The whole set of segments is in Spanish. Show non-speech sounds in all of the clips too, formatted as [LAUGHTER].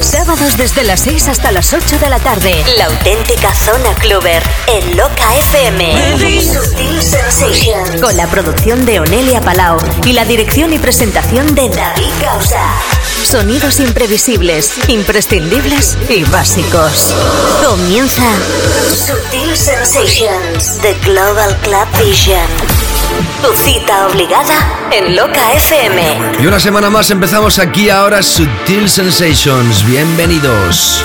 Sábados desde las 6 hasta las 8 de la tarde. La auténtica zona cluber en Loca FM. Sutil Sensations. Con la producción de Onelia Palau y la dirección y presentación de David Causa. Sonidos imprevisibles, imprescindibles y básicos. Comienza Sutil Sensations, The Global Club Vision. Tu cita obligada en Loca FM. Y una semana más empezamos aquí ahora Sutil Sensations. Bienvenidos.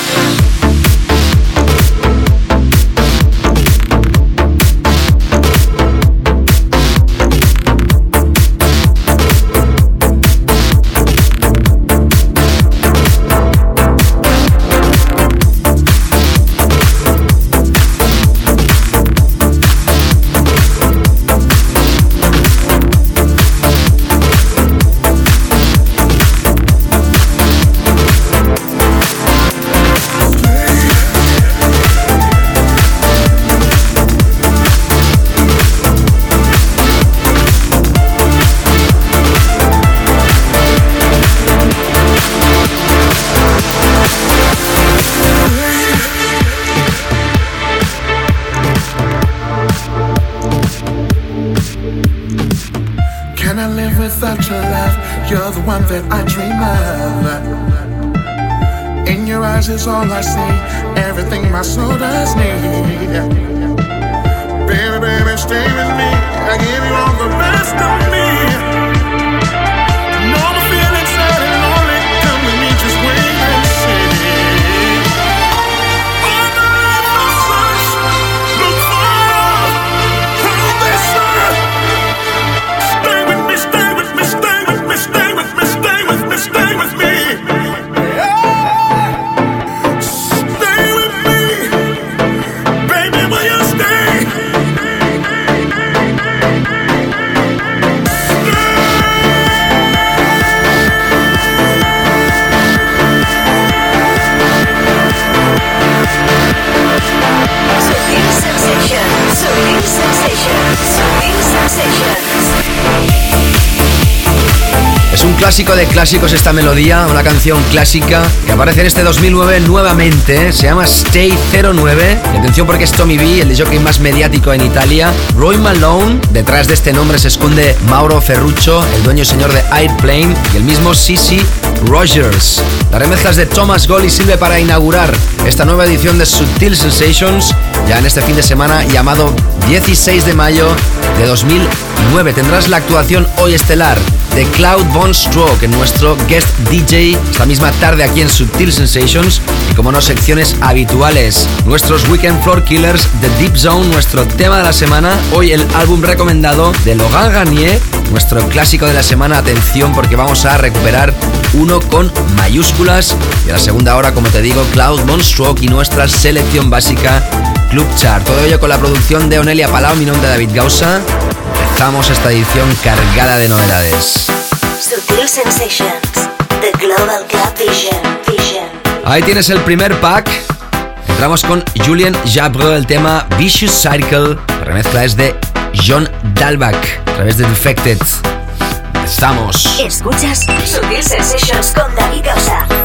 Is all I see, everything my soul does need. Baby, baby, stay with me. I give you all the best of me. Clásico de clásicos esta melodía, una canción clásica que aparece en este 2009 nuevamente. Se llama Stay 09. Y atención porque es Tommy B, el jockey más mediático en Italia. Roy Malone. Detrás de este nombre se esconde Mauro Ferruccio, el dueño y señor de Airplane. Y el mismo Sissy Rogers. Las remezclas de Thomas Golly sirve para inaugurar esta nueva edición de Subtil Sensations ya en este fin de semana llamado 16 de mayo de 2009. Tendrás la actuación hoy estelar de Cloud Von Stroke en nuestro guest DJ esta misma tarde aquí en Subtil Sensations y como no secciones habituales nuestros Weekend Floor Killers de Deep Zone nuestro tema de la semana hoy el álbum recomendado de Logan Garnier nuestro clásico de la semana atención porque vamos a recuperar uno con mayúsculas y a la segunda hora como te digo Cloud Von Stroke y nuestra selección básica Club Chart todo ello con la producción de Onelia Palau mi nombre es David Gausa empezamos esta edición cargada de novedades. Ahí tienes el primer pack. Entramos con Julian Jabre, el tema Vicious Cycle. La remezcla es de John Dalbach a través de Defected. Estamos. Escuchas Sutil Sensations con David Causa.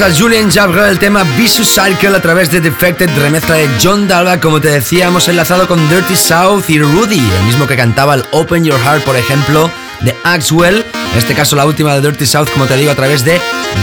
A Julian Jabra el tema Vicious Cycle a través de Defected, remezcla de John Dalva. Como te decía, hemos enlazado con Dirty South y Rudy, el mismo que cantaba el Open Your Heart, por ejemplo, de Axwell. En este caso, la última de Dirty South, como te digo, a través de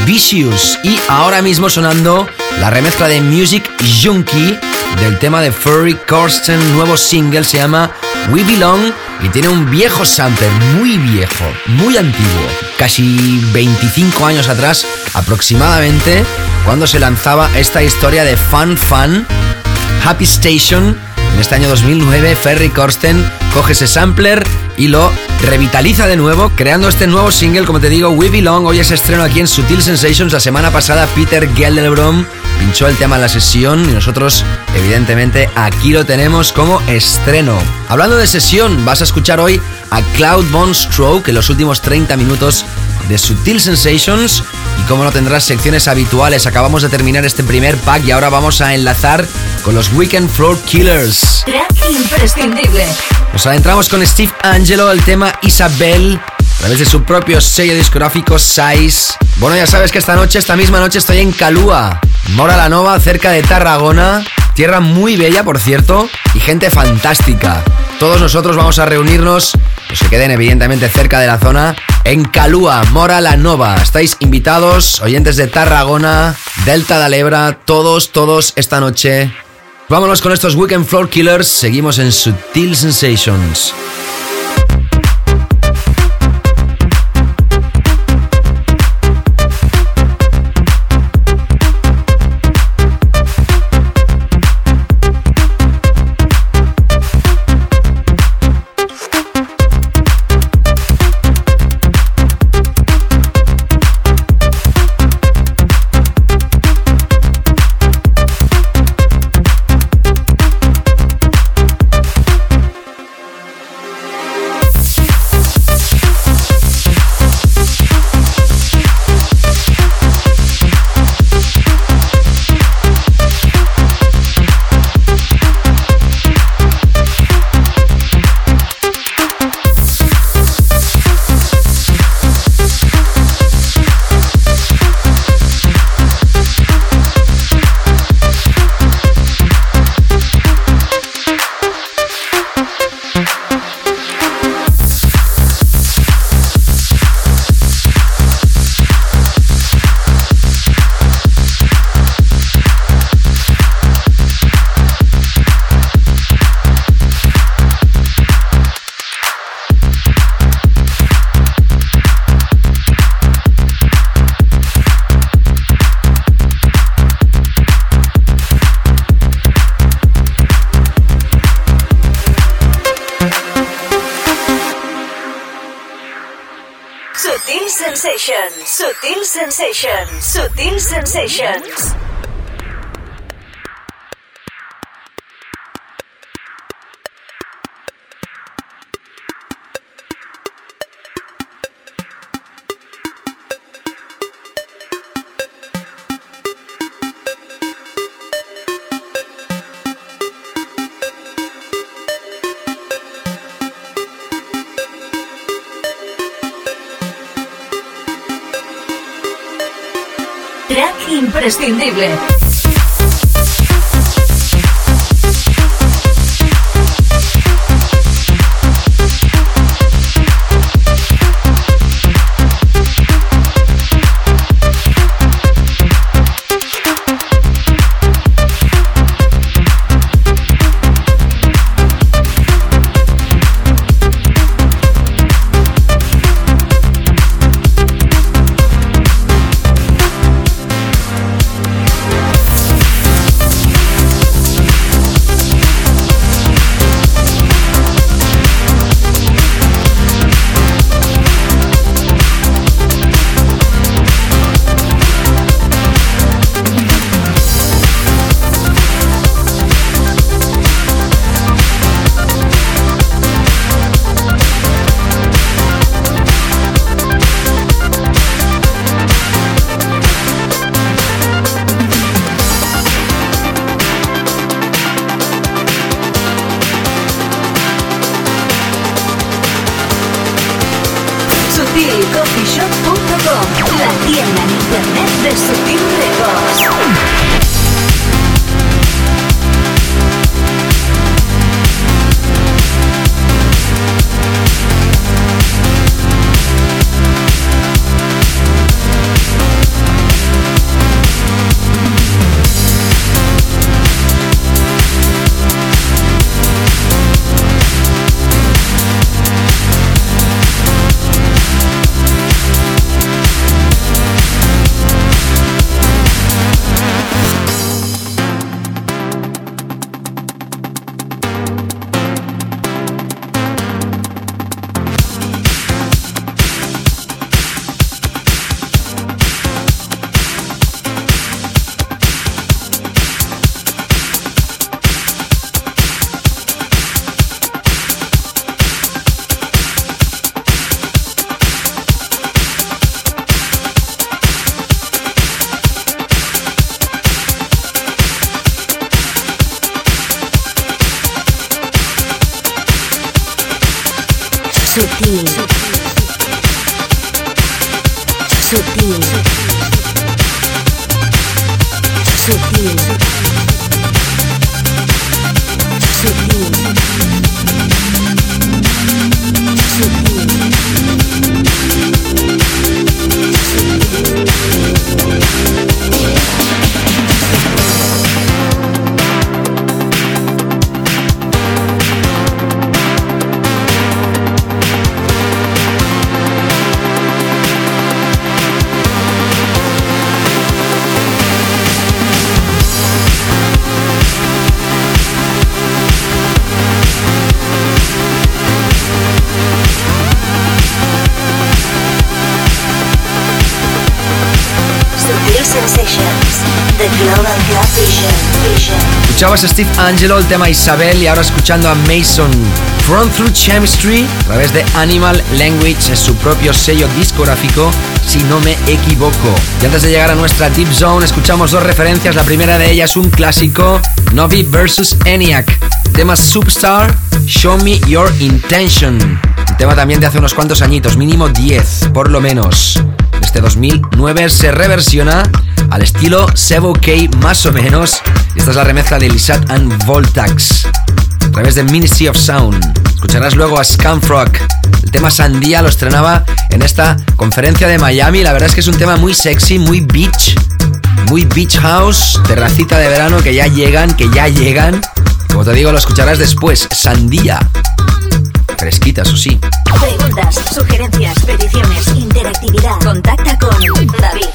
Vicious. Y ahora mismo sonando la remezcla de Music Junkie del tema de Furry Corsten, nuevo single, se llama We Belong y tiene un viejo sample, muy viejo, muy antiguo, casi 25 años atrás aproximadamente, cuando se lanzaba esta historia de Fun Fun, Happy Station. En este año 2009, Ferry Corsten coge ese sampler y lo revitaliza de nuevo, creando este nuevo single, como te digo, We Belong. Hoy es estreno aquí en Sutil Sensations. La semana pasada, Peter Gelderbrom pinchó el tema en la sesión y nosotros, evidentemente, aquí lo tenemos como estreno. Hablando de sesión, vas a escuchar hoy a Cloud Von Stroke en los últimos 30 minutos de Sutil Sensations. Y como no tendrás secciones habituales, acabamos de terminar este primer pack y ahora vamos a enlazar con los Weekend Floor Killers. imprescindible. Nos adentramos con Steve Angelo, el tema Isabel, a través de su propio sello discográfico Size. Bueno, ya sabes que esta noche, esta misma noche, estoy en Calúa, Mora la Nova, cerca de Tarragona. Tierra muy bella, por cierto, y gente fantástica. Todos nosotros vamos a reunirnos, que queden evidentemente cerca de la zona, en Calúa, Mora la Nova. Estáis invitados, oyentes de Tarragona, Delta de Lebra, todos, todos esta noche. Vámonos con estos Weekend Floor Killers. Seguimos en Sutil. Sensations. Steve Angelo, el tema Isabel, y ahora escuchando a Mason. Front Through Chemistry, a través de Animal Language, es su propio sello discográfico, si no me equivoco. Y antes de llegar a nuestra Deep Zone, escuchamos dos referencias. La primera de ellas, un clásico, Novi vs. ENIAC. Tema Superstar, Show Me Your Intention. El tema también de hace unos cuantos añitos, mínimo 10, por lo menos. Este 2009 se reversiona al estilo Sevo K más o menos. Esta es la remezcla de Lisat and Voltax a través de Ministry of Sound. Escucharás luego a Scamfrock. El tema Sandía lo estrenaba en esta conferencia de Miami. La verdad es que es un tema muy sexy, muy beach, muy beach house, terracita de verano que ya llegan, que ya llegan. Como te digo, lo escucharás después. Sandía. Fresquita, eso sí. Preguntas, sugerencias, peticiones, interactividad. Contacta con David,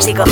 arroba,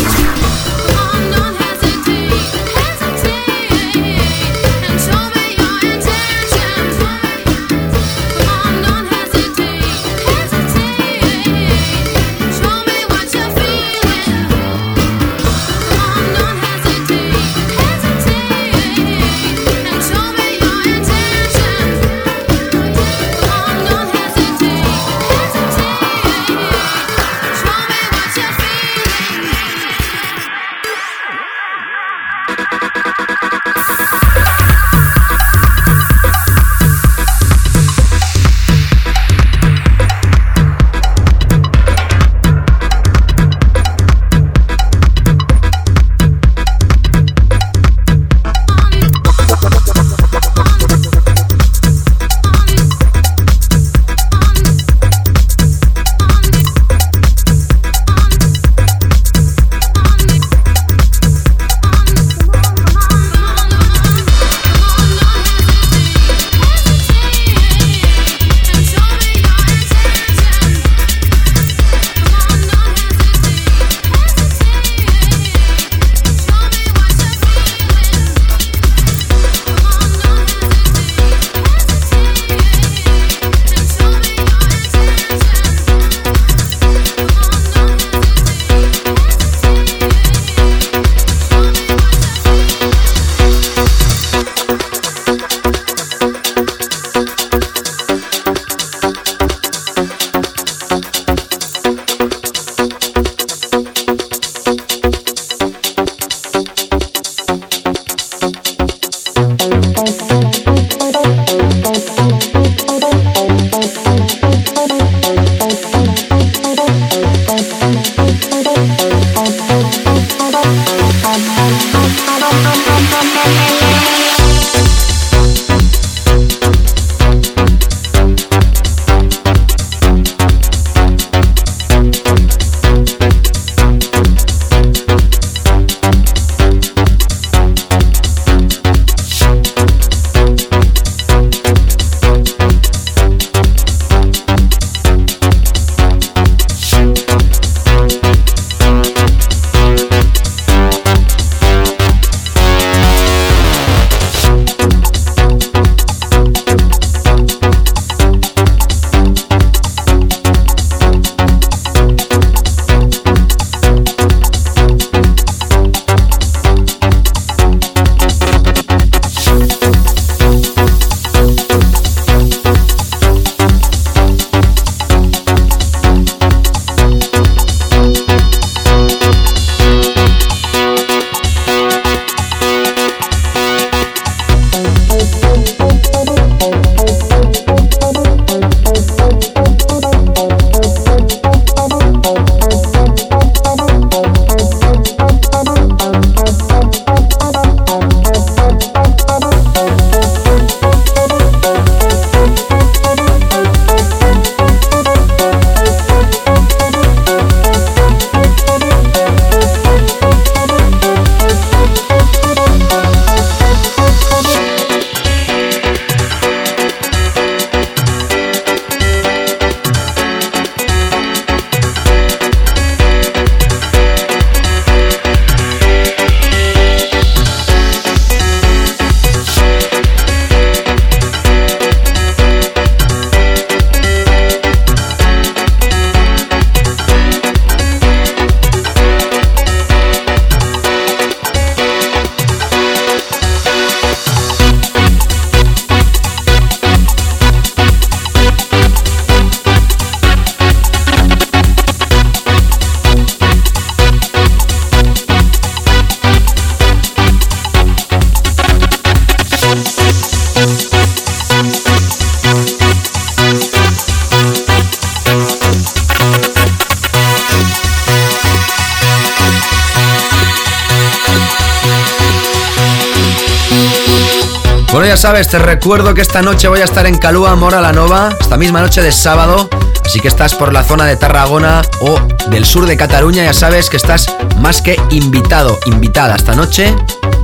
básico. sabes, te recuerdo que esta noche voy a estar en Calúa, Mora la Nova, esta misma noche de sábado. Así que estás por la zona de Tarragona o del sur de Cataluña, ya sabes que estás más que invitado, invitada esta noche,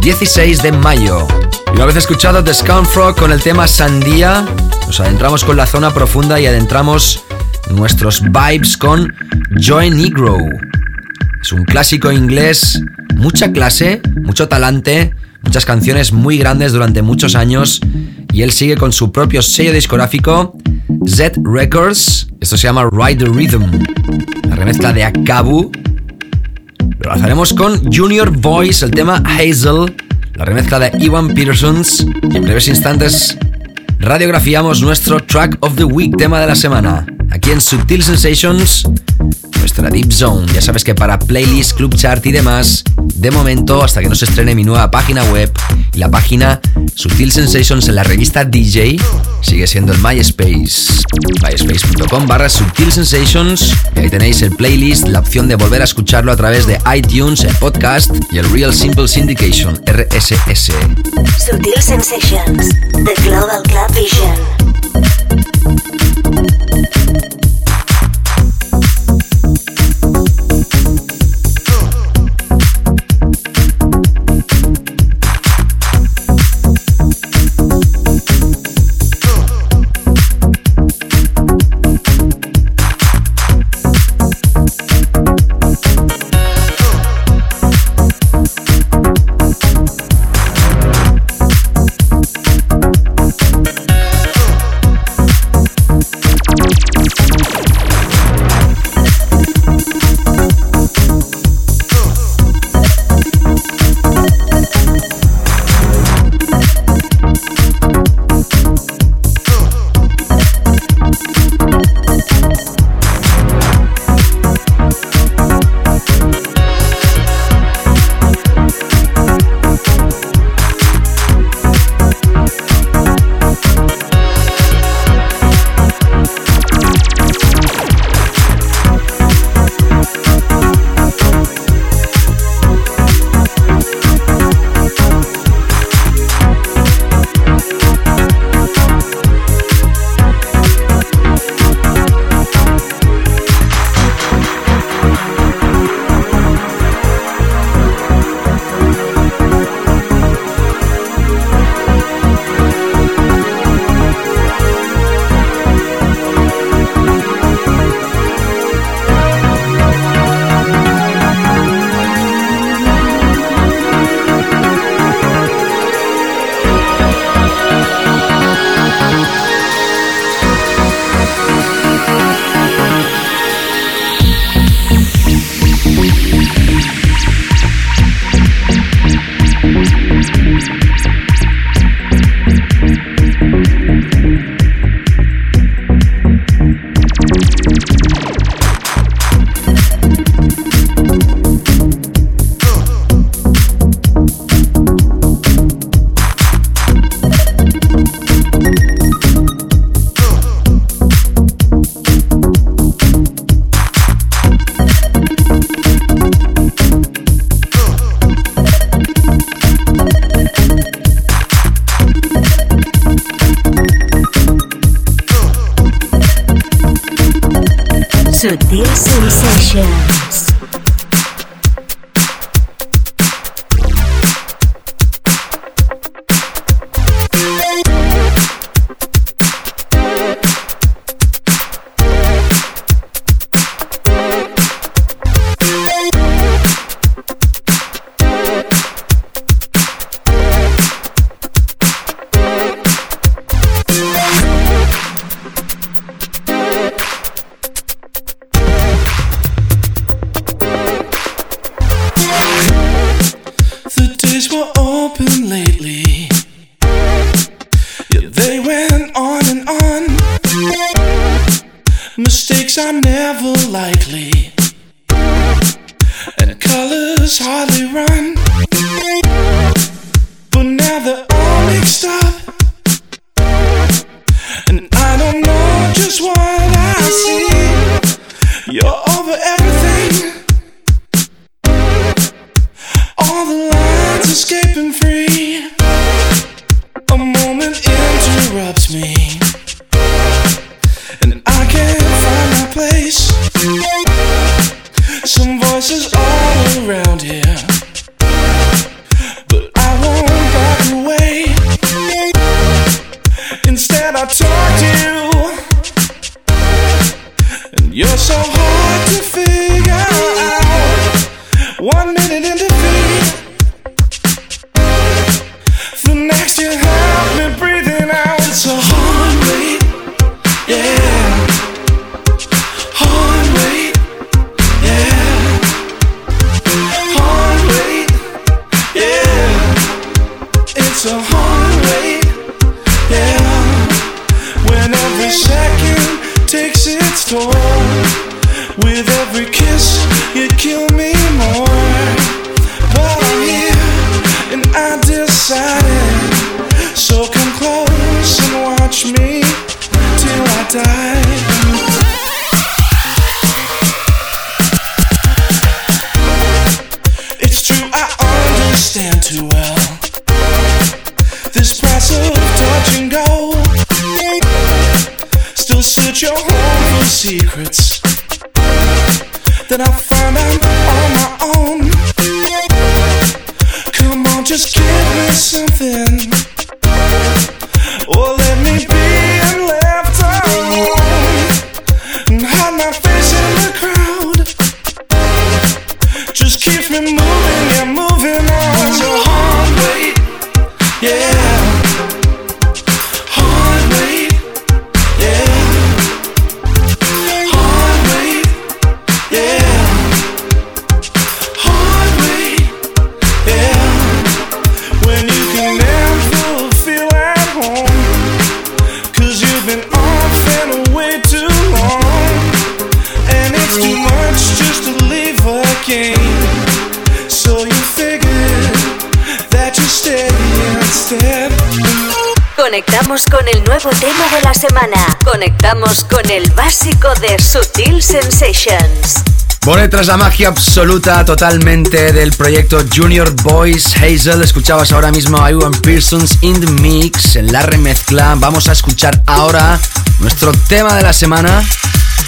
16 de mayo. Y una vez escuchado The Scout Frog con el tema Sandía, nos adentramos con la zona profunda y adentramos nuestros vibes con Joy Negro. Es un clásico inglés, mucha clase, mucho talante, muchas canciones muy grandes durante muchos años y él sigue con su propio sello discográfico Z Records. Esto se llama Ride the Rhythm, la remezcla de Akabu. Lo haremos con Junior Voice, el tema Hazel, la remezcla de Iwan Petersons. Y en breves instantes radiografiamos nuestro Track of the Week, tema de la semana. Aquí en Subtil Sensations nuestra Deep Zone. Ya sabes que para playlist, club chart y demás, de momento, hasta que no se estrene mi nueva página web y la página Sutil Sensations en la revista DJ, sigue siendo el MySpace. MySpace.com barra Sutil Sensations. Y ahí tenéis el playlist, la opción de volver a escucharlo a través de iTunes, el podcast y el Real Simple Syndication, RSS. Sutil Sensations, The Global Club Vision. El básico de Sutil Sensations. Bueno, tras la magia absoluta totalmente del proyecto Junior Boys Hazel, escuchabas ahora mismo a Iwan Pearsons in the Mix en la remezcla. Vamos a escuchar ahora nuestro tema de la semana.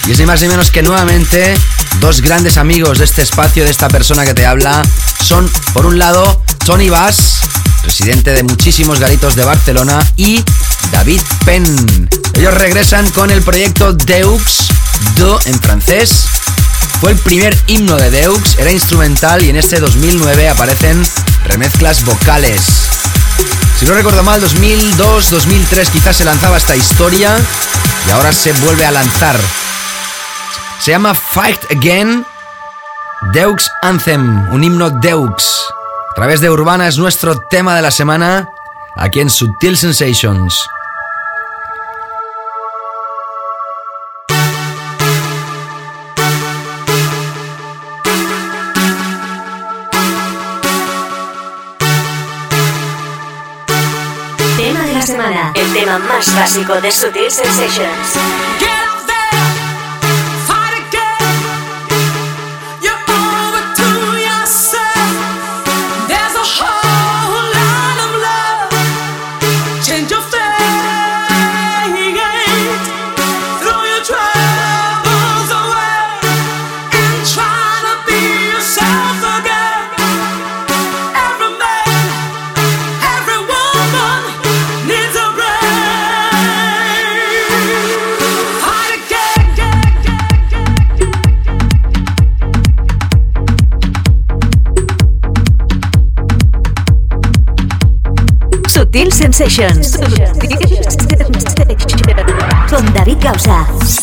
Y es ni más ni menos que nuevamente dos grandes amigos de este espacio, de esta persona que te habla. Son, por un lado, Tony Bass, presidente de muchísimos garitos de Barcelona, y David Penn. Ellos regresan con el proyecto Deux, Do en francés. Fue el primer himno de Deux, era instrumental y en este 2009 aparecen remezclas vocales. Si no recuerdo mal, 2002, 2003 quizás se lanzaba esta historia y ahora se vuelve a lanzar. Se llama Fight Again Deux Anthem, un himno Deux. A través de Urbana es nuestro tema de la semana aquí en Subtil Sensations. Más básico de Sutil Sensations. Sensations. Con David Causa.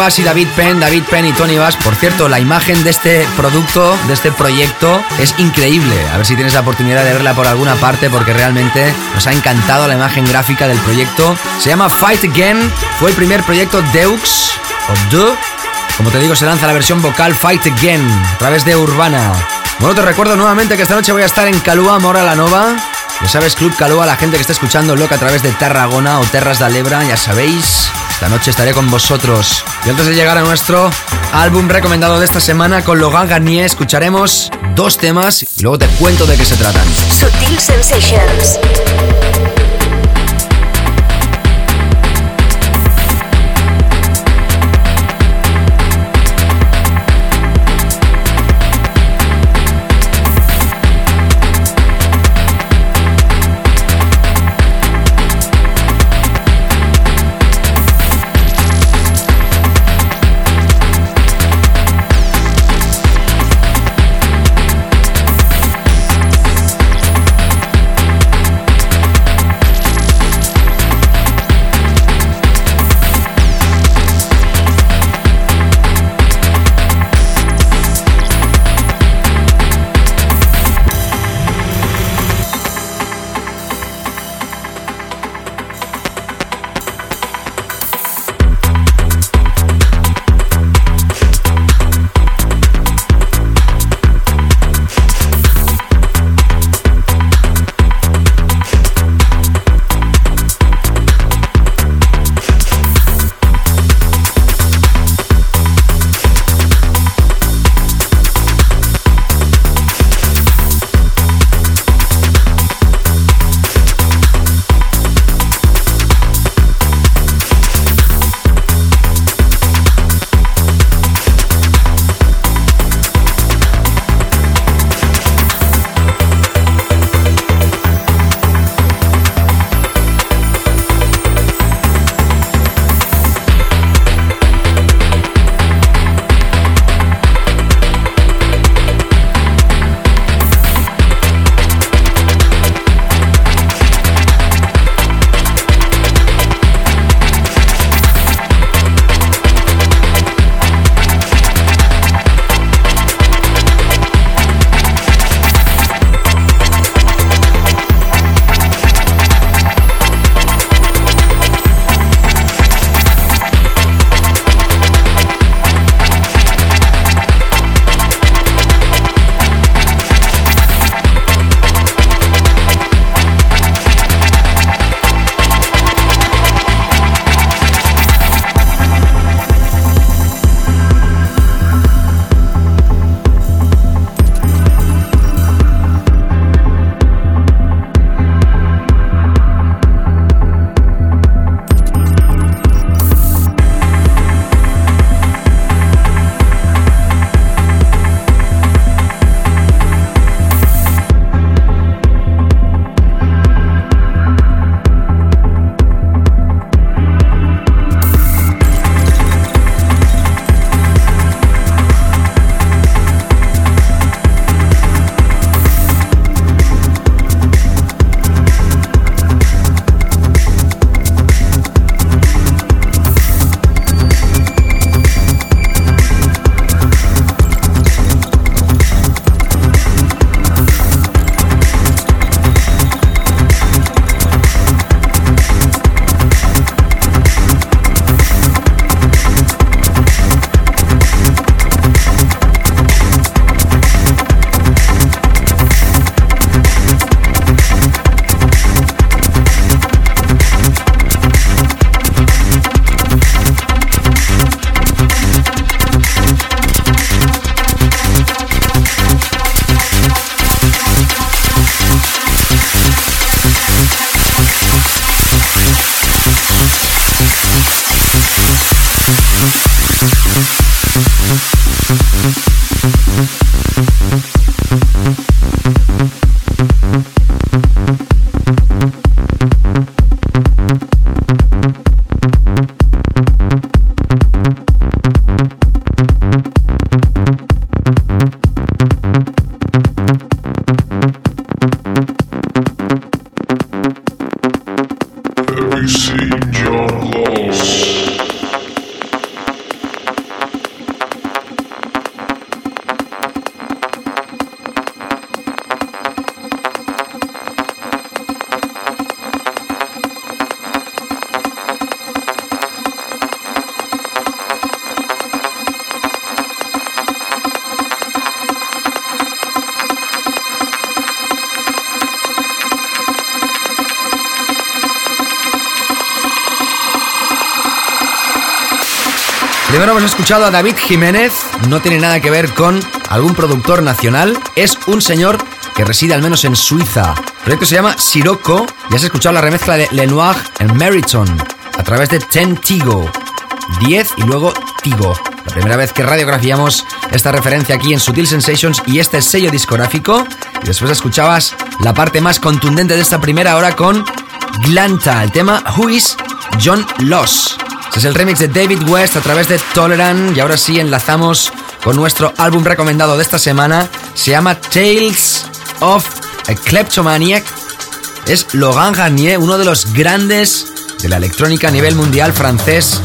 Bass y David Penn, David Penn y Tony Bass. Por cierto, la imagen de este producto, de este proyecto, es increíble. A ver si tienes la oportunidad de verla por alguna parte, porque realmente nos ha encantado la imagen gráfica del proyecto. Se llama Fight Again, fue el primer proyecto Deux, o De. Como te digo, se lanza la versión vocal Fight Again, a través de Urbana. Bueno, te recuerdo nuevamente que esta noche voy a estar en Calúa, Mora la Nova. Ya sabes, Club Calúa, la gente que está escuchando loca a través de Tarragona o Terras de Alebra, ya sabéis. Esta noche estaré con vosotros. Y antes de llegar a nuestro álbum recomendado de esta semana con Logan Garnier, escucharemos dos temas y luego te cuento de qué se tratan. Sutil Sensations. Escuchado a David Jiménez, no tiene nada que ver con algún productor nacional, es un señor que reside al menos en Suiza. El proyecto se llama Sirocco y has escuchado la remezcla de Lenoir en Meriton a través de Ten Tigo. 10 y luego Tigo. La primera vez que radiografiamos esta referencia aquí en Sutil Sensations y este sello discográfico. Y después escuchabas la parte más contundente de esta primera hora con Glanta, el tema Who is John Loss. Es el remix de David West a través de Tolerant y ahora sí enlazamos con nuestro álbum recomendado de esta semana. Se llama Tales of a Kleptomaniac. Es Logan Garnier, uno de los grandes de la electrónica a nivel mundial francés.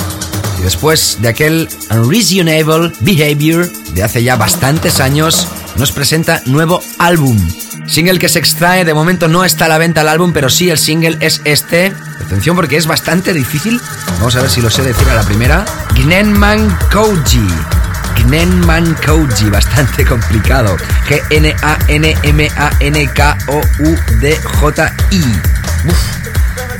Y después de aquel Unreasonable Behavior de hace ya bastantes años, nos presenta nuevo álbum. Single que se extrae, de momento no está a la venta el álbum, pero sí el single es este. Atención porque es bastante difícil. Vamos a ver si lo sé decir a la primera. Gnenman Koji. Gnenman Koji, bastante [LAUGHS] complicado. G-N-A-N-M-A-N-K-O-U-D-J-I.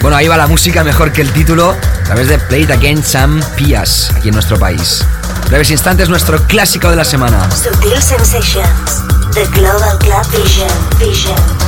Bueno, ahí va la música mejor que el título a través de Play It Again Sam Pias, aquí en nuestro país. Breves instantes, nuestro clásico de la semana. Sutil Sensations, The Global Club Vision, Vision.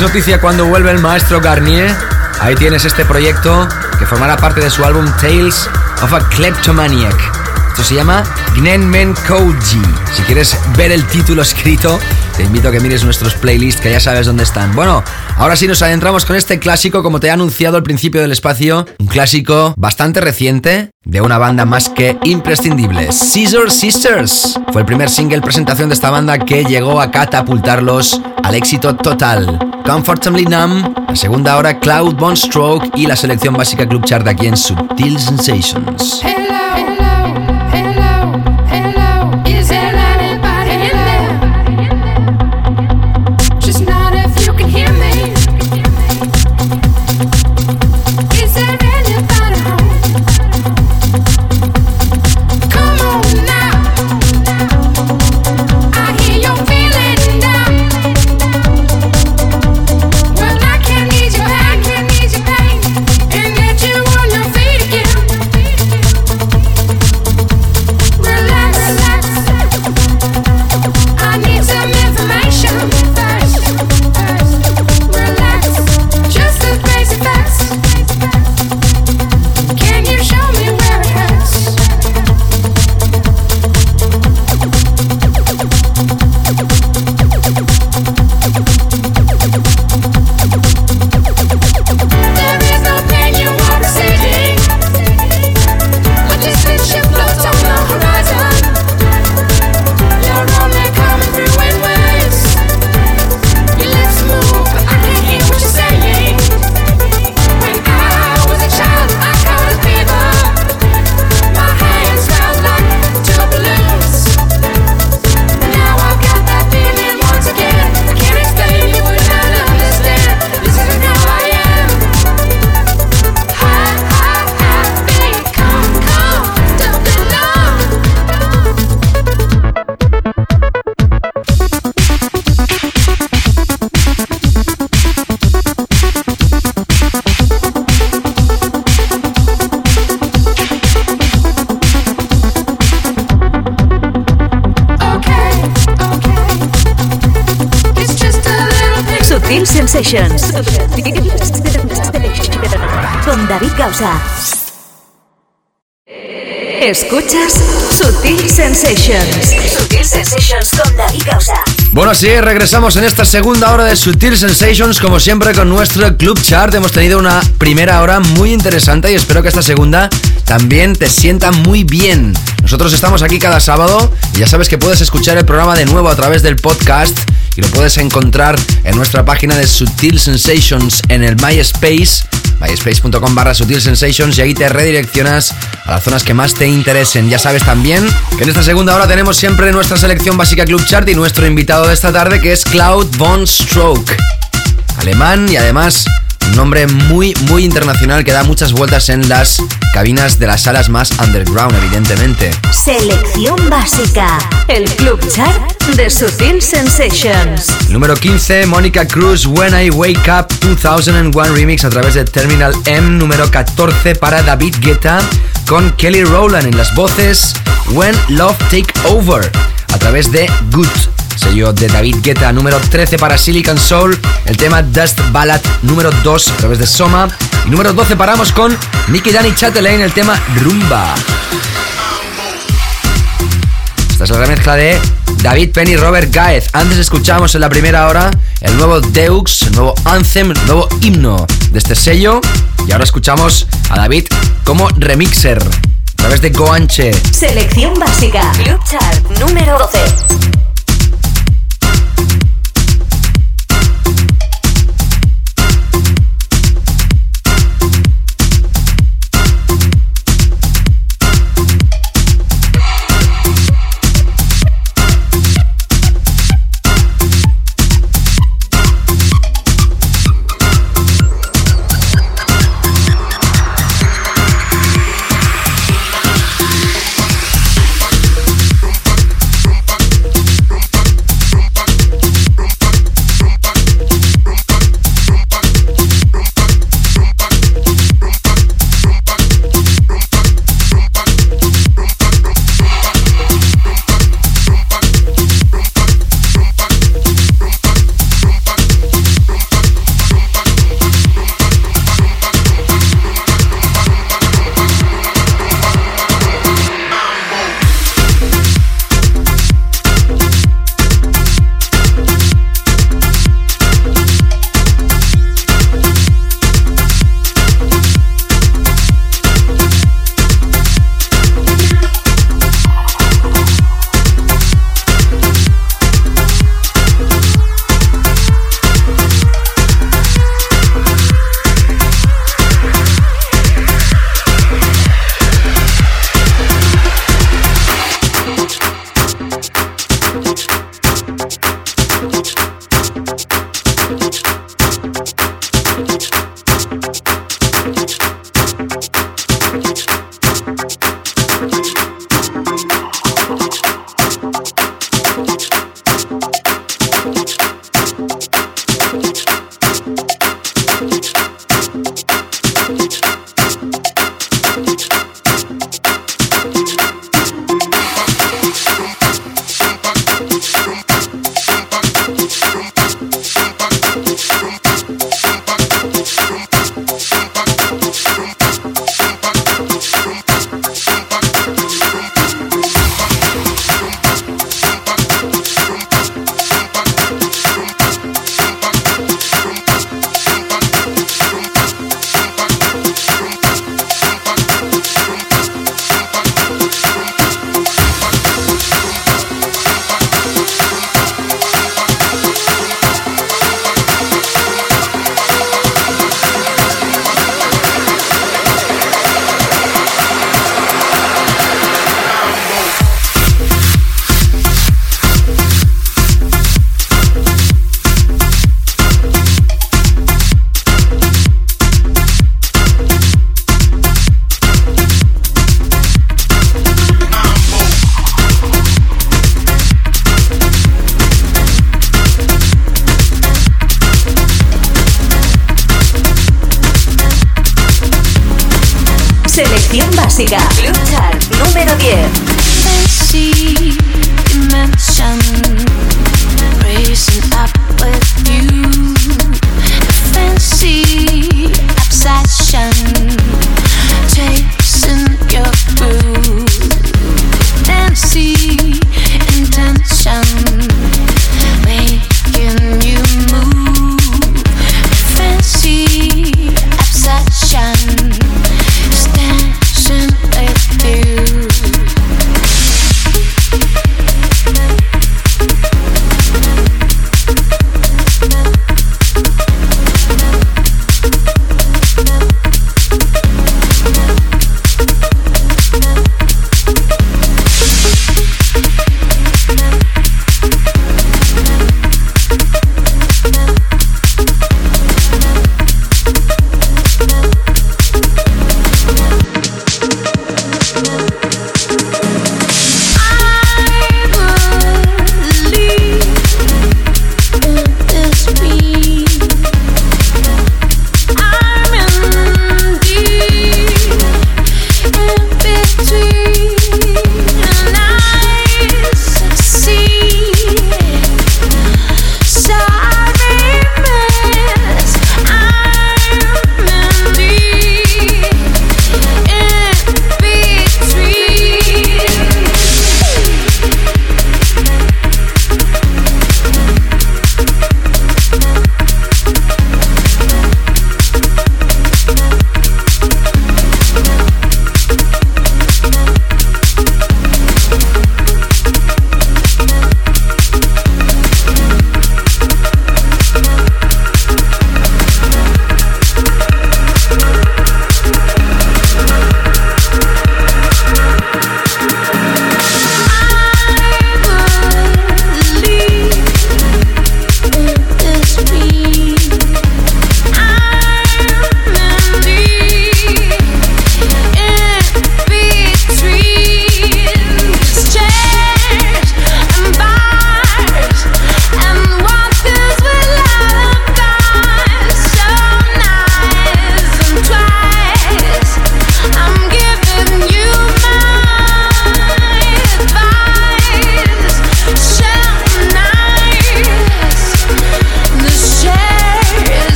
Noticia cuando vuelve el maestro Garnier. Ahí tienes este proyecto que formará parte de su álbum Tales of a Kleptomaniac. Esto se llama Gnenmen Koji. Si quieres ver el título escrito, te invito a que mires nuestros playlists que ya sabes dónde están. Bueno, ahora sí nos adentramos con este clásico, como te he anunciado al principio del espacio, un clásico bastante reciente de una banda más que imprescindible, Scissor Sisters. Fue el primer single presentación de esta banda que llegó a catapultarlos al éxito total. Comfortably Numb, la segunda hora Cloud Bone Stroke y la selección básica Club Chart aquí en Subtil Sensations. Escuchas Sutil Sensations. Sutil Sensations con David Gausa. Bueno, sí, regresamos en esta segunda hora de Sutil Sensations, como siempre con nuestro Club Chart. Hemos tenido una primera hora muy interesante y espero que esta segunda también te sienta muy bien. Nosotros estamos aquí cada sábado y ya sabes que puedes escuchar el programa de nuevo a través del podcast y lo puedes encontrar en nuestra página de Sutil Sensations en el MySpace myspace.com barra Sutil Sensations y ahí te redireccionas a las zonas que más te interesen. Ya sabes también que en esta segunda hora tenemos siempre nuestra selección básica Club Chart y nuestro invitado de esta tarde que es Cloud Von Stroke. Alemán y además un nombre muy, muy internacional que da muchas vueltas en las cabinas de las salas más underground, evidentemente. Selección básica. El Club Chart de Sutil Sensations. Número 15, Mónica Cruz, When I Wake Up 2001 Remix a través de Terminal M. Número 14 para David Guetta con Kelly Rowland en las voces When Love Take Over a través de Good sello de David Guetta, número 13 para Silicon Soul, el tema Dust Ballad número 2 a través de Soma, y número 12 paramos con Nicky Danny Chatelain, el tema Rumba. Esta es la remezcla de David Penny Robert Gaez. Antes escuchamos en la primera hora el nuevo Deux, el nuevo Anthem, el nuevo himno de este sello. Y ahora escuchamos a David como remixer través de Goanche. Selección básica. Club Chart número 12.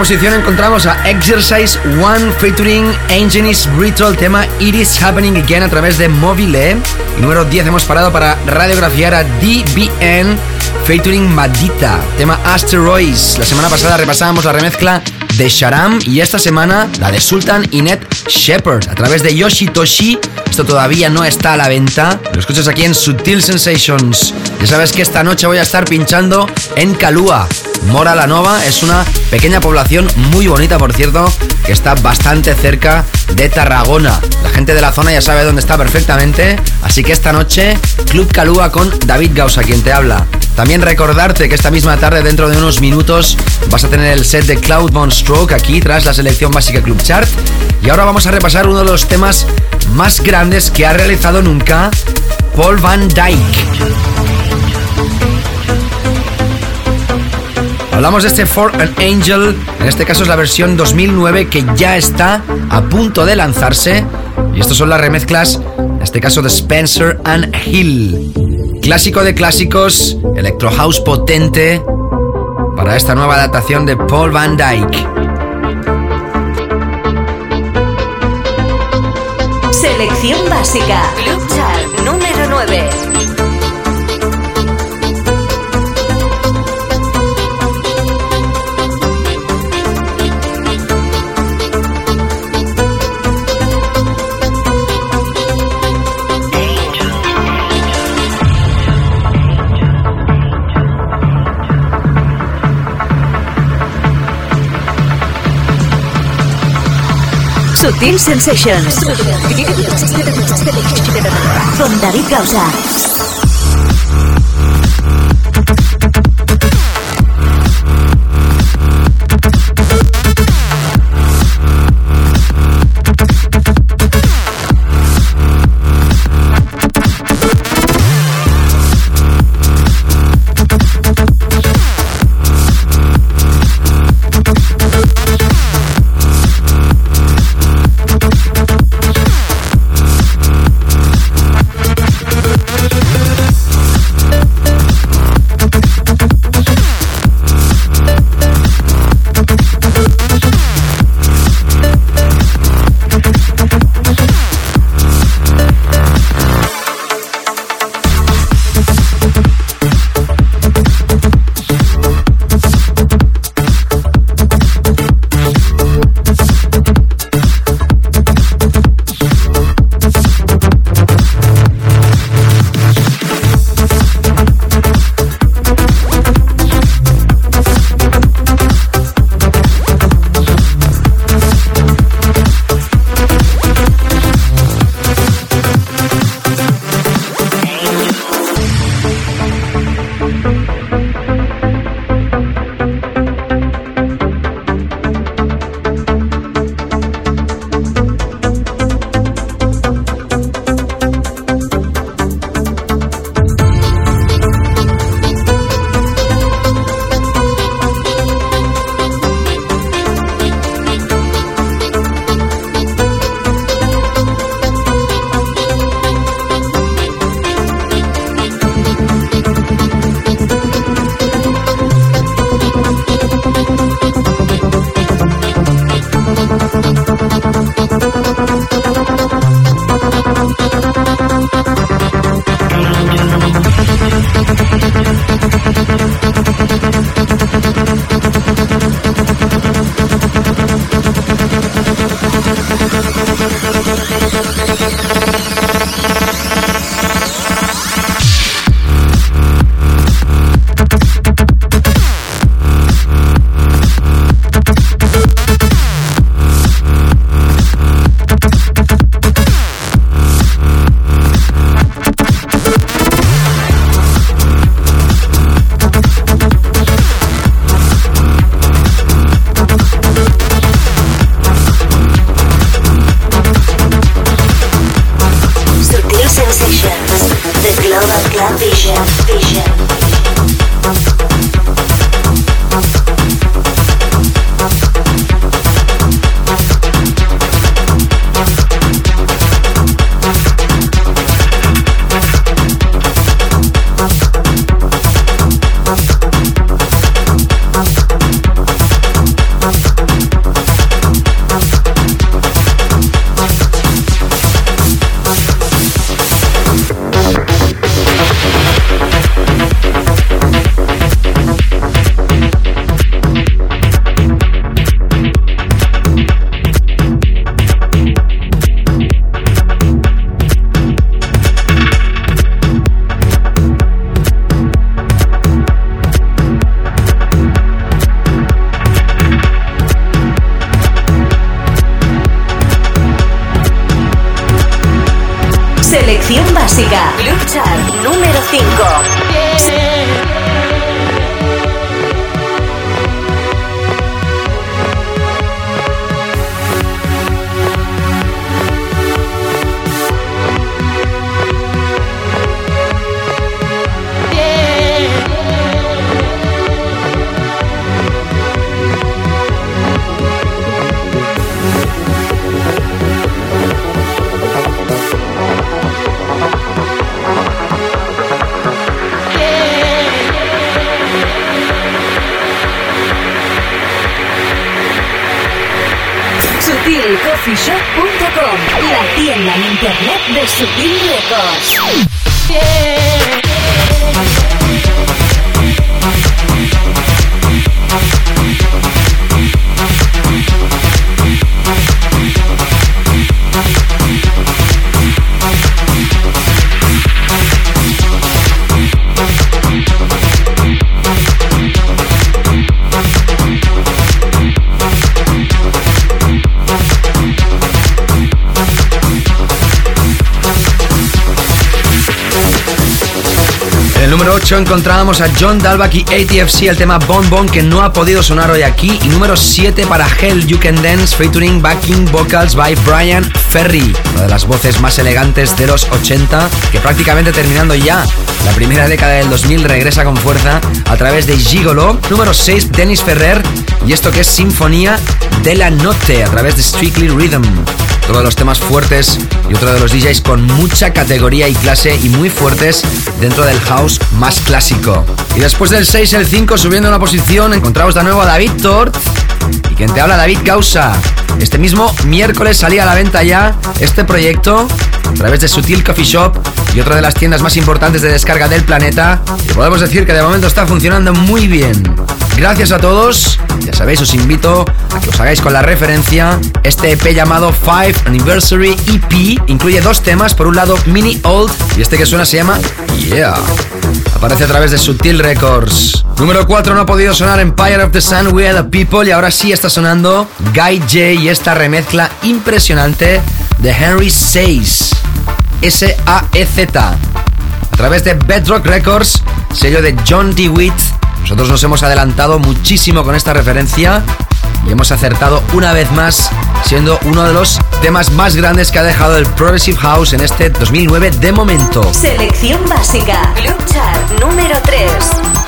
Posición encontramos a Exercise One featuring Engine's Ritual, tema It Is Happening Again a través de Mobile. Y número 10 hemos parado para radiografiar a DBN featuring Madita, tema Asteroids. La semana pasada repasábamos la remezcla de Sharam y esta semana la de Sultan Inet Shepard a través de Yoshitoshi. Esto todavía no está a la venta. Lo escuchas aquí en Sutil Sensations. Ya sabes que esta noche voy a estar pinchando en Calúa. Mora la Nova es una pequeña población muy bonita, por cierto, que está bastante cerca de Tarragona. La gente de la zona ya sabe dónde está perfectamente, así que esta noche Club Calúa con David Gausa, quien te habla. También recordarte que esta misma tarde, dentro de unos minutos, vas a tener el set de Cloud Stroke aquí tras la selección básica Club Chart. Y ahora vamos a repasar uno de los temas más grandes que ha realizado nunca Paul Van Dyke. Hablamos de este For an Angel, en este caso es la versión 2009 que ya está a punto de lanzarse. Y estos son las remezclas, en este caso de Spencer and Hill. Clásico de clásicos, electro house potente para esta nueva adaptación de Paul Van Dyke. Selección básica, Club Chart número 9. Sutil Sensations. Con David Gausa. Básica, Club Chart número 5. SutilCoffeeShop.com, la tienda en internet de Sutil Records. número 8 encontrábamos a John Dalbach y ATFC, el tema Bon Bon, que no ha podido sonar hoy aquí. Y número 7 para Hell You Can Dance, featuring backing vocals by Brian Ferry, una de las voces más elegantes de los 80, que prácticamente terminando ya la primera década del 2000 regresa con fuerza a través de Gigolo. Número 6, Dennis Ferrer, y esto que es Sinfonía de la Noche a través de Strictly Rhythm. Todos los temas fuertes y otro de los DJs con mucha categoría y clase y muy fuertes dentro del house más clásico. Y después del 6, el 5 subiendo una posición, encontramos de nuevo a David Tort y quien te habla David Causa. Este mismo miércoles salía a la venta ya este proyecto a través de Sutil Coffee Shop y otra de las tiendas más importantes de descarga del planeta. Y podemos decir que de momento está funcionando muy bien. Gracias a todos. Sabéis, os invito a que os hagáis con la referencia. Este EP llamado 5 Anniversary EP incluye dos temas. Por un lado, Mini Old y este que suena se llama Yeah. Aparece a través de Sutil Records. Número 4 no ha podido sonar Empire of the Sun, We Are the People y ahora sí está sonando Guy J y esta remezcla impresionante de Henry Says. S-A-E-Z. A través de Bedrock Records, sello de John DeWitt nosotros nos hemos adelantado muchísimo con esta referencia y hemos acertado una vez más, siendo uno de los temas más grandes que ha dejado el Progressive House en este 2009 de momento. Selección básica, Club Chart número 3.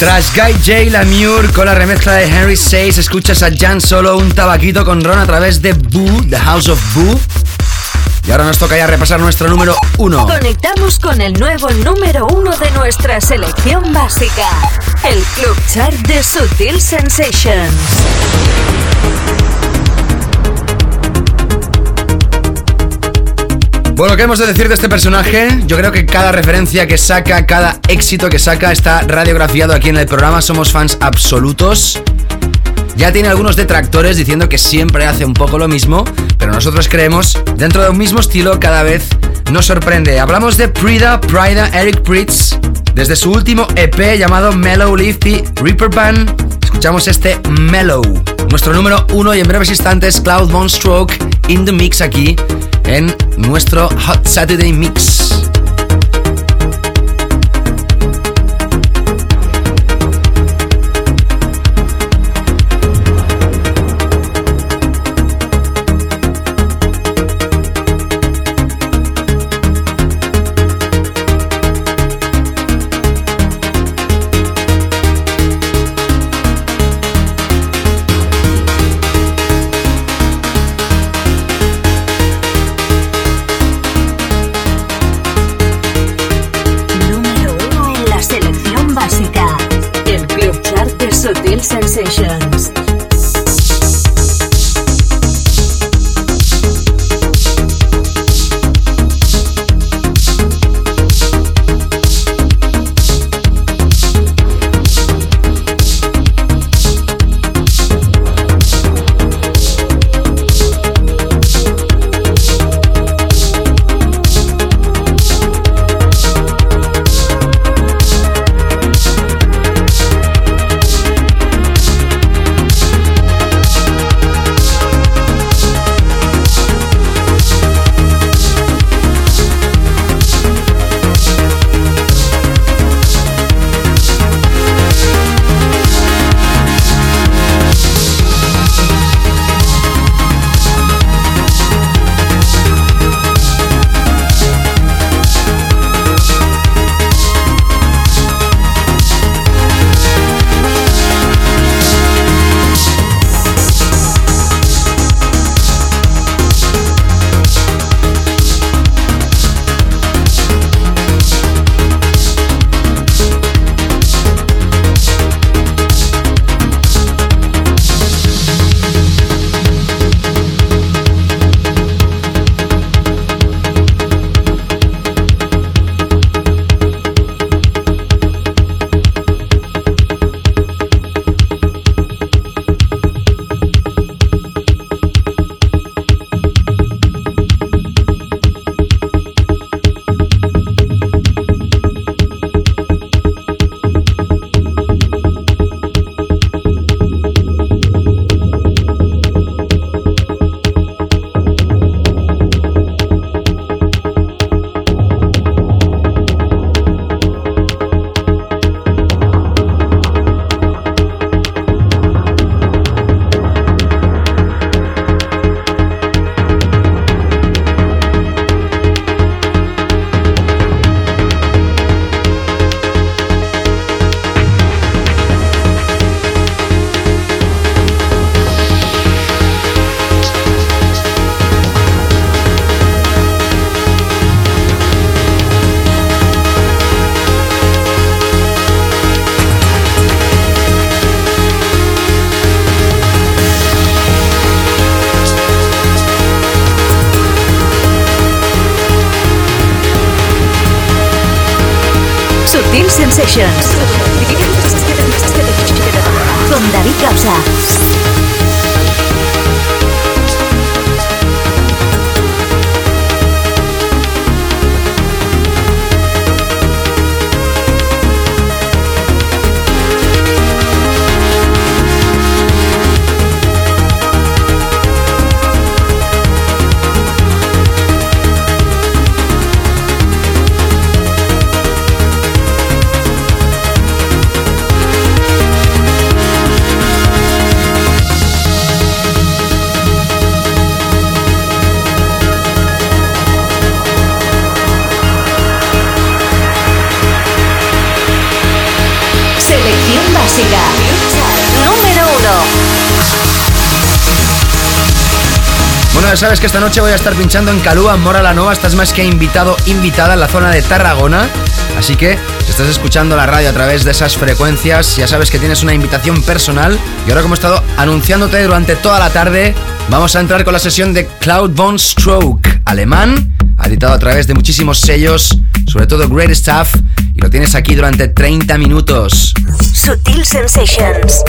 Tras Guy J. Lamure con la remezcla de Henry 6, escuchas a Jan Solo un tabaquito con Ron a través de Boo, The House of Boo. Y ahora nos toca ya repasar nuestro número uno. Conectamos con el nuevo número uno de nuestra selección básica, el club chart de Sutil Sensations. Bueno, ¿qué hemos de decir de este personaje? Yo creo que cada referencia que saca, cada éxito que saca está radiografiado aquí en el programa. Somos fans absolutos. Ya tiene algunos detractores diciendo que siempre hace un poco lo mismo, pero nosotros creemos, dentro de un mismo estilo, cada vez nos sorprende. Hablamos de Prida, Prida, Eric Pritz, desde su último EP llamado Mellow Lifty Reaper Band. Escuchamos este Mellow, nuestro número uno y en breves instantes Cloud Stroke in the mix aquí en nuestro Hot Saturday Mix. Ya sabes que esta noche voy a estar pinchando en Calúa, Mora la Nova. Estás más que invitado, invitada en la zona de Tarragona. Así que, estás escuchando la radio a través de esas frecuencias, ya sabes que tienes una invitación personal. Y ahora, como he estado anunciándote durante toda la tarde, vamos a entrar con la sesión de Cloudbone Stroke, alemán, editado a través de muchísimos sellos, sobre todo Great Stuff, y lo tienes aquí durante 30 minutos. Sutil Sensations.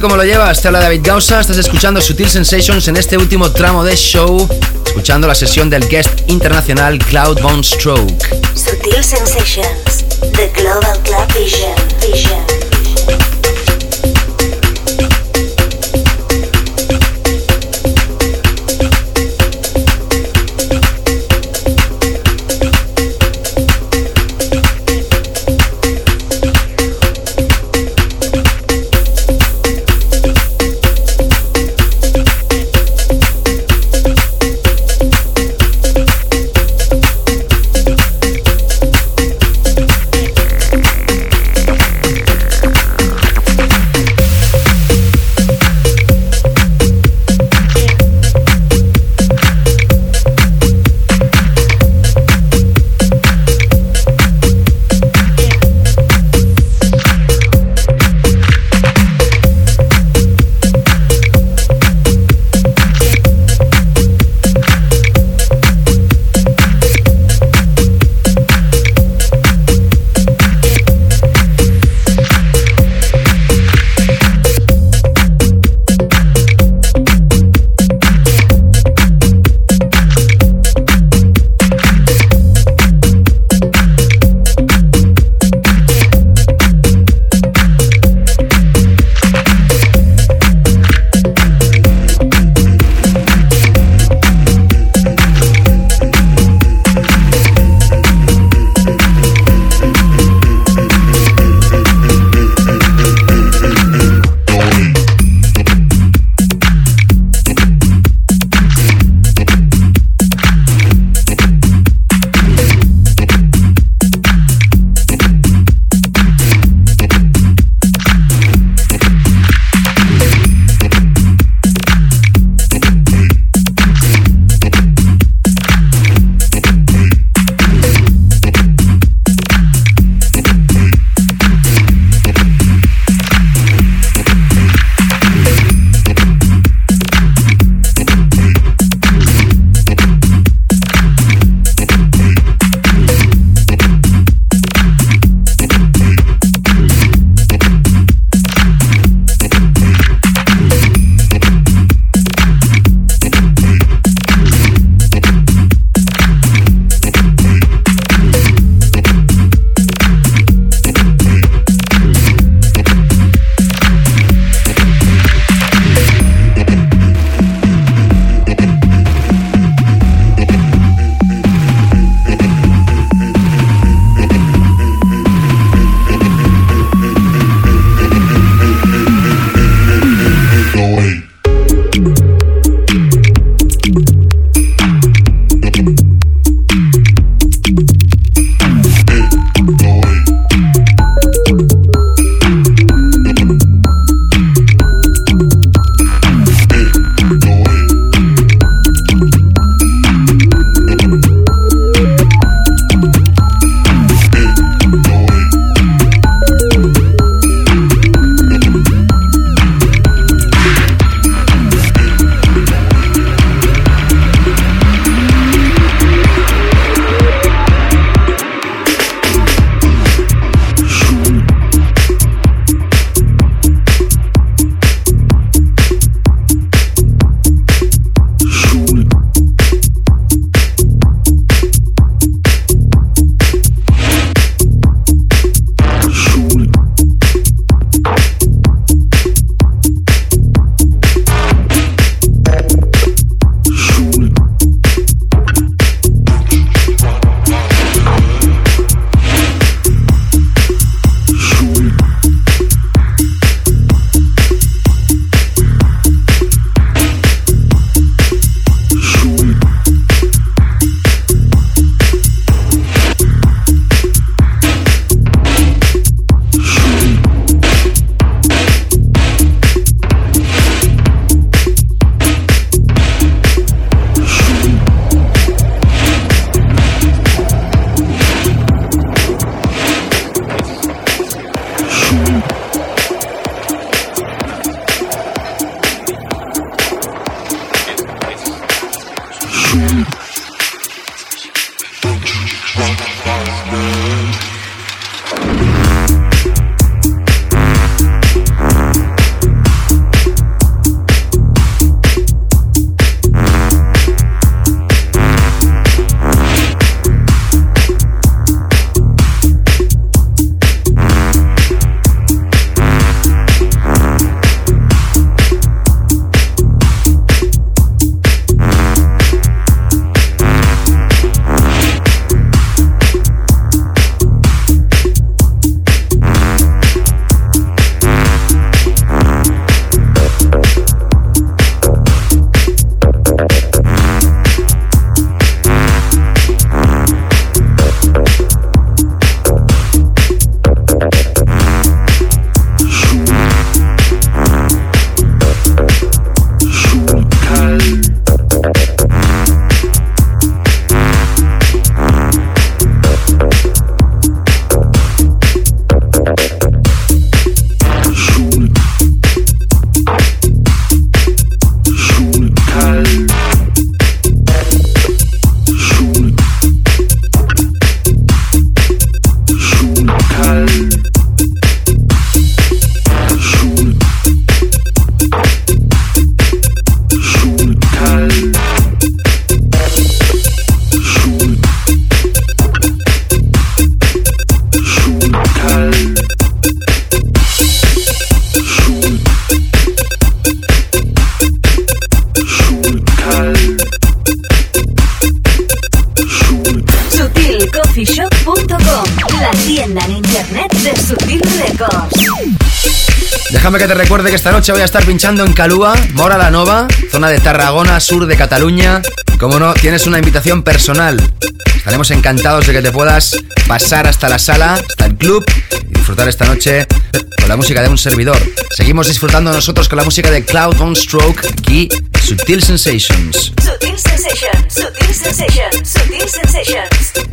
Tal? ¿Cómo lo llevas? Te habla David Gausa, estás escuchando Sutil Sensations en este último tramo de show, escuchando la sesión del guest internacional Cloud Bone Stroke. Sutil Sensations, The Global Club Vision. Vision. Noche voy a estar pinchando en Calúa, Mora la Nova, zona de Tarragona, sur de Cataluña. Como no, tienes una invitación personal. Estaremos encantados de que te puedas pasar hasta la sala, hasta el club y disfrutar esta noche con la música de un servidor. Seguimos disfrutando nosotros con la música de Cloud on Stroke aquí, Sensations. Sensations, Sensations, Sutil Sensations.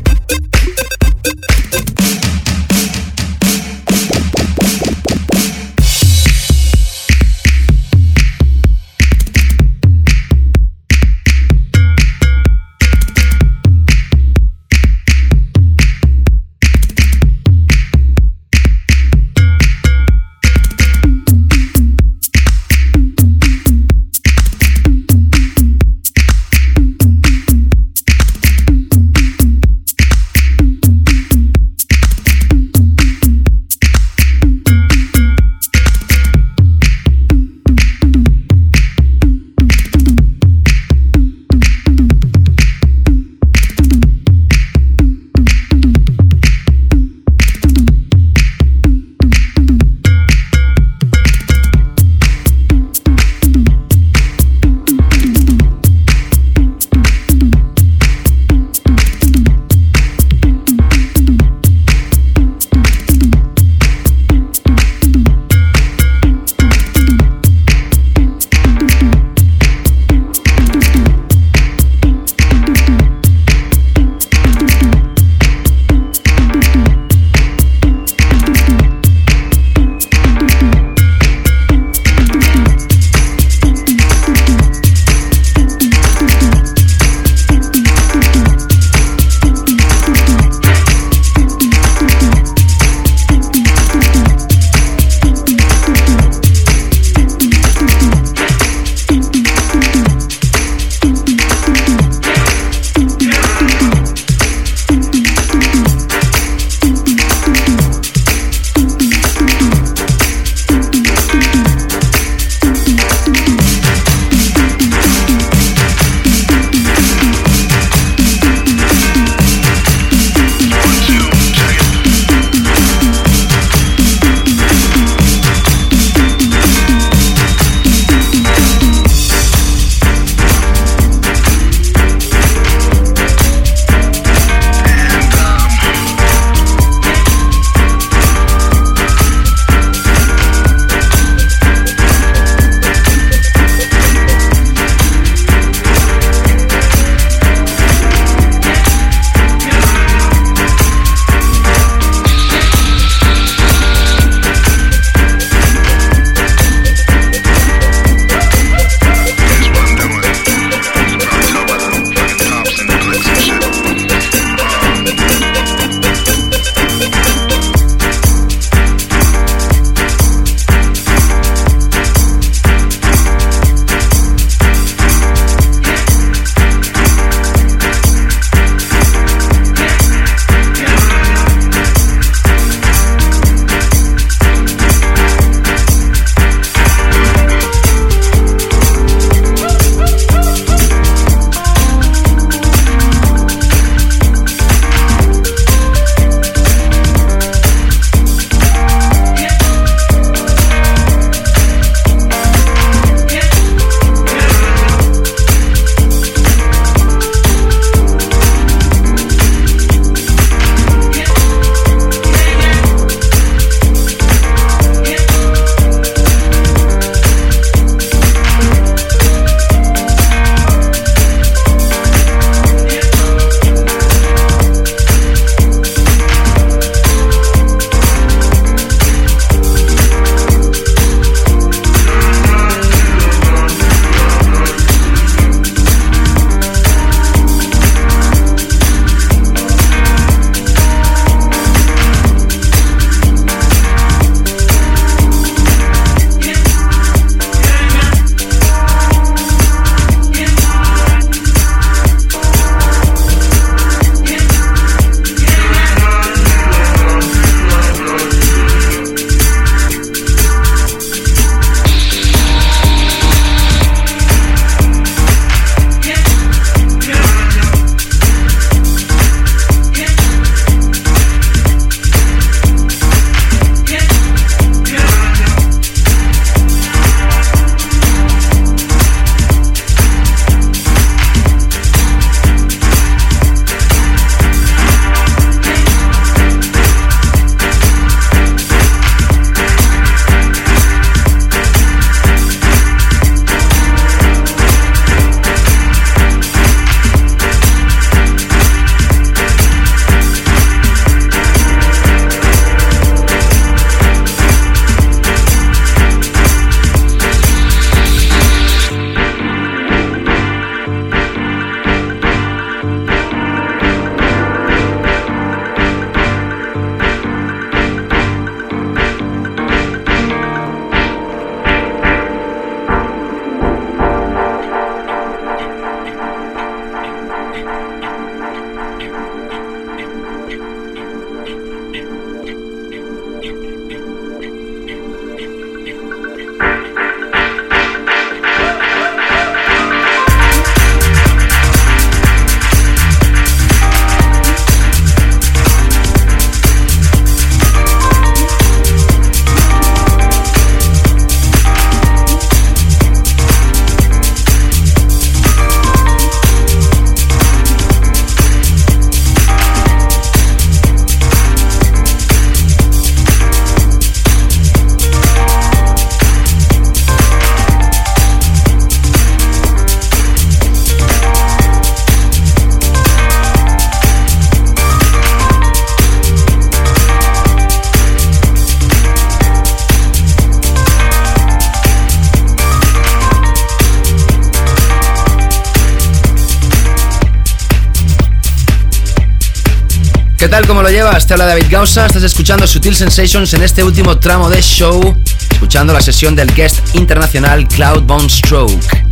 Te habla David Gausa, estás escuchando Sutil Sensations en este último tramo de show, escuchando la sesión del guest internacional Cloud Bone Stroke.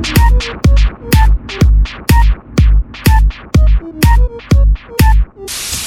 Thank you.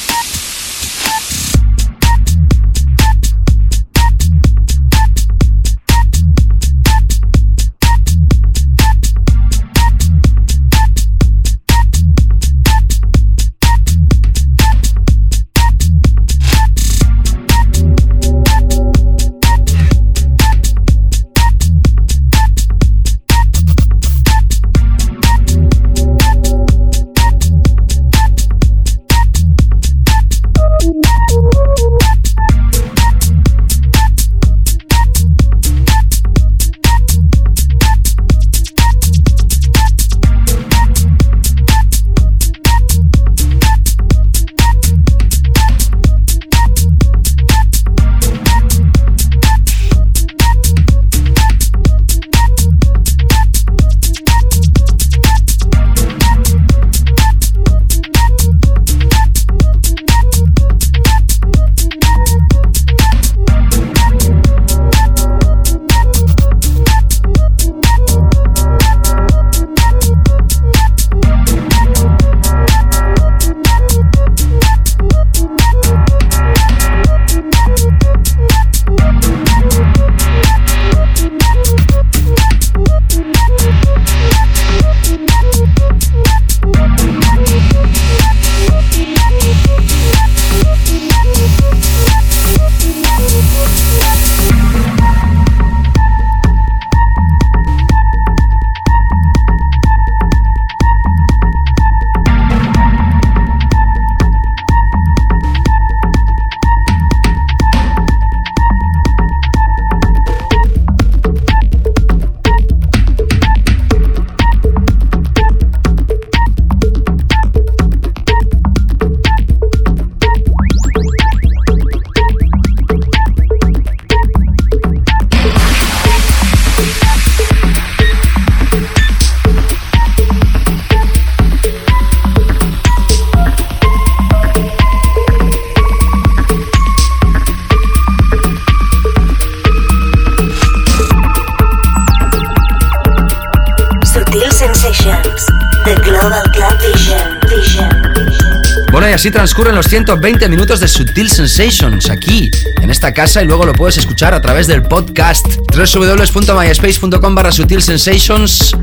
Así transcurren los 120 minutos de Sutil Sensations aquí, en esta casa, y luego lo puedes escuchar a través del podcast www.myspace.com barra Sutil Sensations.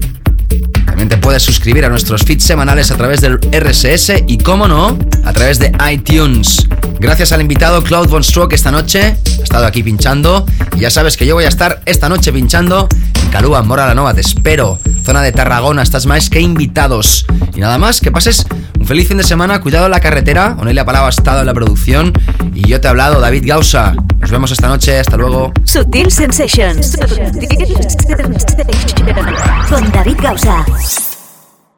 También te puedes suscribir a nuestros feeds semanales a través del RSS y, como no, a través de iTunes. Gracias al invitado Cloud Von Stroke esta noche, ha estado aquí pinchando. Y ya sabes que yo voy a estar esta noche pinchando en Calúa, Mora la Nova. Te espero. Zona de Tarragona, estás más que invitados. Y nada más, que pases feliz fin de semana, cuidado en la carretera. Onelia Palau ha estado en la producción y yo te he hablado, David Gausa. Nos vemos esta noche, hasta luego. Sutil Sensations. Con David Gausa.